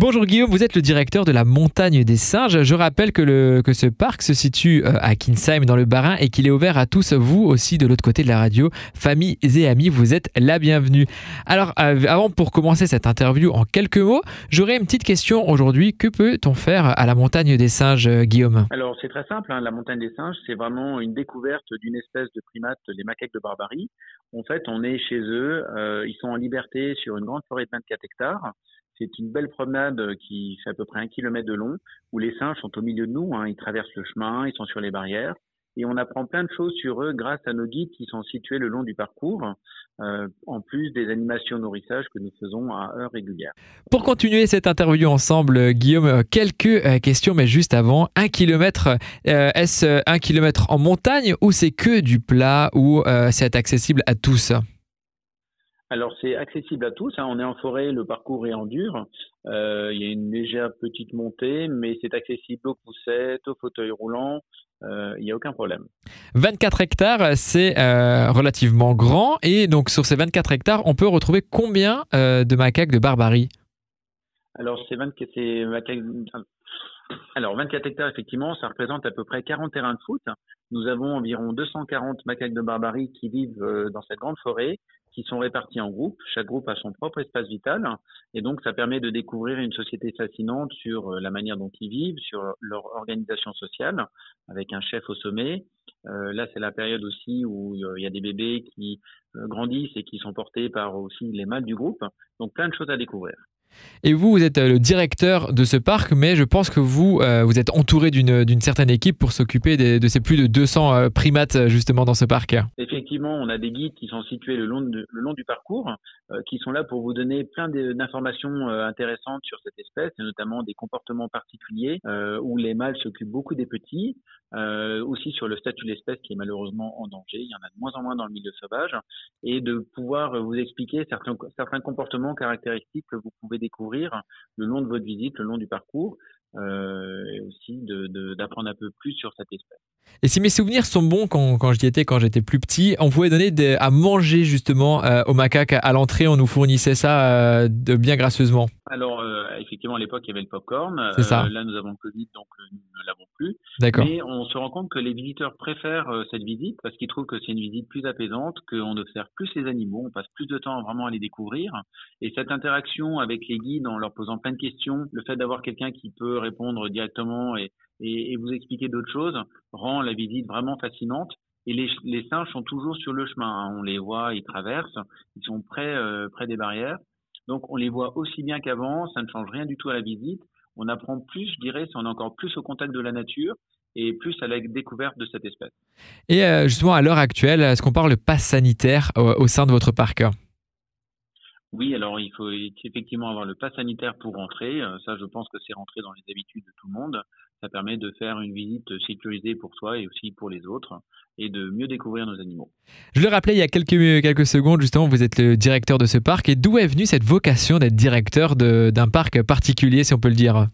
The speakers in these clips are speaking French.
Bonjour Guillaume, vous êtes le directeur de la Montagne des Singes. Je rappelle que, le, que ce parc se situe euh, à Kinsheim dans le Bas-Rhin et qu'il est ouvert à tous, vous aussi de l'autre côté de la radio. Familles et amis, vous êtes la bienvenue. Alors euh, avant pour commencer cette interview en quelques mots, j'aurais une petite question aujourd'hui. Que peut-on faire à la Montagne des Singes, euh, Guillaume? Alors c'est très simple, hein. la Montagne des Singes, c'est vraiment une découverte d'une espèce de primate, les macaques de Barbarie. En fait, on est chez eux, ils sont en liberté sur une grande forêt de 24 hectares. C'est une belle promenade qui fait à peu près un kilomètre de long, où les singes sont au milieu de nous. Hein. Ils traversent le chemin, ils sont sur les barrières. Et on apprend plein de choses sur eux grâce à nos guides qui sont situés le long du parcours, euh, en plus des animations nourrissage que nous faisons à heure régulière. Pour continuer cette interview ensemble, Guillaume, quelques euh, questions, mais juste avant, un kilomètre, euh, est-ce un kilomètre en montagne ou c'est que du plat ou c'est accessible à tous? Alors c'est accessible à tous. Hein. On est en forêt, le parcours est en dur. Euh, il y a une légère petite montée, mais c'est accessible aux poussettes, aux fauteuils roulants. Euh, il n'y a aucun problème. 24 hectares, c'est euh, relativement grand. Et donc sur ces 24 hectares, on peut retrouver combien de macaques de barbarie? Alors ces 24, macaques, alors, 24 hectares, effectivement, ça représente à peu près 40 terrains de foot. Nous avons environ 240 macaques de barbarie qui vivent dans cette grande forêt qui sont répartis en groupes. Chaque groupe a son propre espace vital. Et donc, ça permet de découvrir une société fascinante sur euh, la manière dont ils vivent, sur leur organisation sociale, avec un chef au sommet. Euh, là, c'est la période aussi où euh, il y a des bébés qui grandissent et qui sont portés par aussi les mâles du groupe. Donc, plein de choses à découvrir. Et vous, vous êtes euh, le directeur de ce parc, mais je pense que vous, euh, vous êtes entouré d'une certaine équipe pour s'occuper de ces plus de 200 euh, primates justement dans ce parc. Effectivement, on a des guides qui sont situés le long, le long du parcours, qui sont là pour vous donner plein d'informations intéressantes sur cette espèce, notamment des comportements particuliers où les mâles s'occupent beaucoup des petits, aussi sur le statut de l'espèce qui est malheureusement en danger. Il y en a de moins en moins dans le milieu sauvage, et de pouvoir vous expliquer certains, certains comportements caractéristiques que vous pouvez découvrir le long de votre visite, le long du parcours, euh, et aussi d'apprendre un peu plus sur cette espèce. Et si mes souvenirs sont bons quand, quand j'y étais, quand j'étais plus petit, on pouvait donner à manger justement euh, aux macaques à, l'entrée, on nous fournissait ça euh, de bien gracieusement. Alors effectivement à l'époque il y avait le popcorn. C'est ça. là nous avons le Covid donc nous ne l'avons plus. D'accord. Mais on se rend compte que les visiteurs préfèrent cette visite parce qu'ils trouvent que c'est une visite plus apaisante, qu'on observe plus les animaux, on passe plus de temps vraiment à les découvrir. Et cette interaction avec les guides en leur posant plein de questions, le fait d'avoir quelqu'un qui peut répondre directement et, et, vous expliquer d'autres choses rend la visite vraiment fascinante. Et les, singes sont toujours sur le chemin. Hein. On les voit, ils traversent, ils sont près, euh, près des barrières. Donc on les voit aussi bien qu'avant, ça ne change rien du tout à la visite. On apprend plus, je dirais, si on est encore plus au contact de la nature et plus à la découverte de cette espèce. Et euh, justement, à l'heure actuelle, est-ce qu'on parle de passe sanitaire au sein de votre parc oui, alors il faut effectivement avoir le pass sanitaire pour rentrer. Euh, ça, je pense que c'est rentré dans les habitudes de tout le monde. Ça permet de faire une visite sécurisée pour soi et aussi pour les autres et de mieux découvrir nos animaux. Je le rappelais il y a quelques, quelques secondes, justement, vous êtes le directeur de ce parc. Et d'où est venue cette vocation d'être directeur d'un parc particulier, si on peut le dire?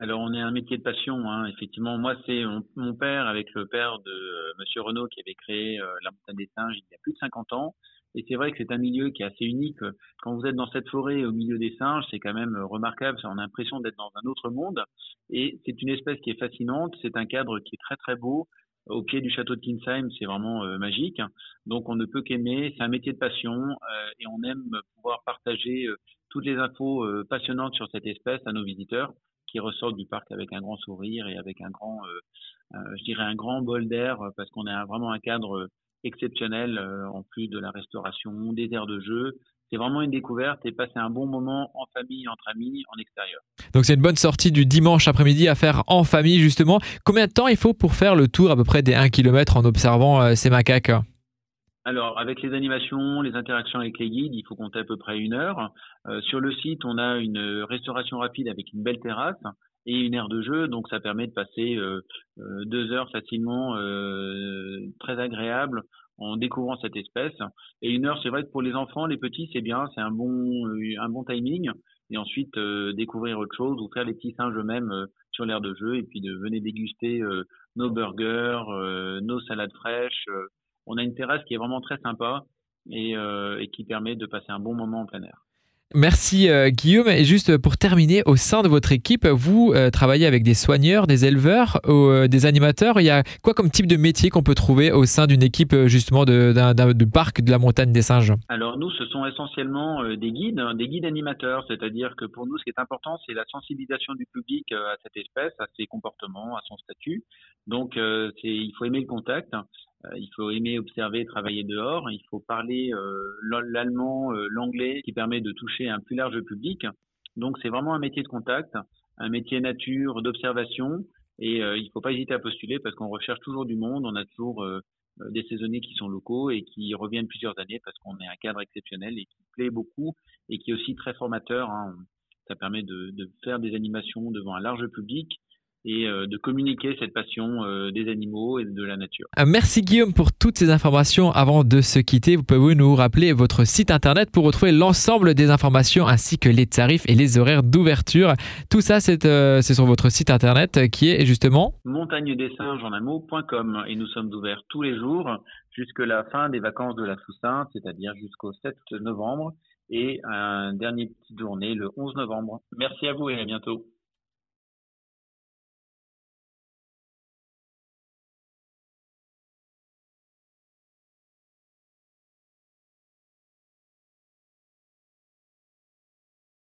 Alors on est un métier de passion, hein. effectivement. Moi c'est mon, père avec le père de euh, Monsieur Renault qui avait créé euh, la montagne des singes il y a plus de 50 ans. Et c'est vrai que c'est un milieu qui est assez unique. Quand vous êtes dans cette forêt au milieu des singes, c'est quand même remarquable. On a l'impression d'être dans un autre monde. Et c'est une espèce qui est fascinante. C'est un cadre qui est très très beau. Au pied du château de Kinsheim, c'est vraiment euh, magique. Donc on ne peut qu'aimer. C'est un métier de passion euh, et on aime pouvoir partager euh, toutes les infos passionnantes sur cette espèce à nos visiteurs qui ressortent du parc avec un grand sourire et avec un grand, je dirais un grand bol d'air parce qu'on a vraiment un cadre exceptionnel euh, en plus de la restauration, des aires de jeu. C'est vraiment une découverte et passer un bon moment en famille, entre amis, en extérieur. Donc c'est une bonne sortie du dimanche après-midi à faire en famille justement. Combien de temps il faut pour faire le tour à peu près des 1 km en observant euh, ces macaques? Alors, avec les animations, les interactions avec les guides, il faut compter à peu près une heure. Euh, sur le site, on a une restauration rapide avec une belle terrasse et une aire de jeu, donc ça permet de passer euh, euh, deux heures facilement, euh, très agréable en découvrant cette espèce. Et une heure, c'est vrai que pour les enfants, les petits, c'est bien, c'est un bon, un bon timing. Et ensuite, découvrir autre chose ou faire les petits singes eux-mêmes sur l'aire de jeu et puis de venir déguster nos burgers, nos salades fraîches. on a une terrasse qui est vraiment très sympa et, et qui permet de passer un bon moment en plein air. Merci euh, Guillaume. Et juste pour terminer, au sein de votre équipe, vous euh, travaillez avec des soigneurs, des éleveurs, euh, des animateurs. Il y a quoi comme type de métier qu'on peut trouver au sein d'une équipe justement de, de parc de la montagne des singes? Alors nous, ce sont essentiellement des guides, hein, des guides animateurs. C'est-à-dire que pour nous, ce qui est important, c'est la sensibilisation du public à cette espèce, à ses comportements, à son statut. Donc il faut aimer le contact. Euh, il faut aimer observer, travailler dehors. Il faut parler euh, l'allemand, euh, l'anglais, qui permet de toucher un plus large public. Donc c'est vraiment un métier de contact, un métier nature, d'observation. Et il ne faut pas hésiter à postuler parce qu'on recherche toujours du monde. On a toujours des saisonniers qui sont locaux et qui reviennent plusieurs années parce qu'on est un cadre exceptionnel et qui plaît beaucoup et qui est aussi très formateur. Hein. Ça permet de, de, faire des animations devant un large public et euh, de communiquer cette passion euh, des animaux et de la nature. Euh, merci Guillaume pour toutes ces informations. Avant de se quitter, vous pouvez nous rappeler votre site internet pour retrouver l'ensemble des informations ainsi que les tarifs et les horaires d'ouverture. Tout ça, c'est sur votre site internet qui est justement montagne des singes en un mot.com et nous sommes ouverts tous les jours jusqu'à la fin des vacances de la Toussaint, c'est-à-dire jusqu'au 7 novembre et un dernier petite journée le 11 novembre. Merci à vous et à bientôt.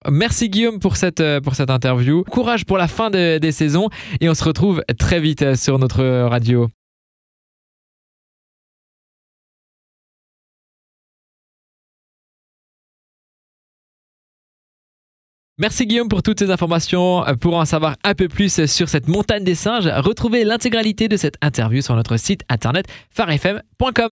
Merci Guillaume pour cette, euh, pour cette interview. Courage pour la fin des saisons et on se retrouve très vite euh, sur notre radio. Merci Guillaume pour toutes ces informations. Pour en savoir un peu plus sur cette montagne des singes, retrouvez l'intégralité de cette interview sur notre site internet farfm.com.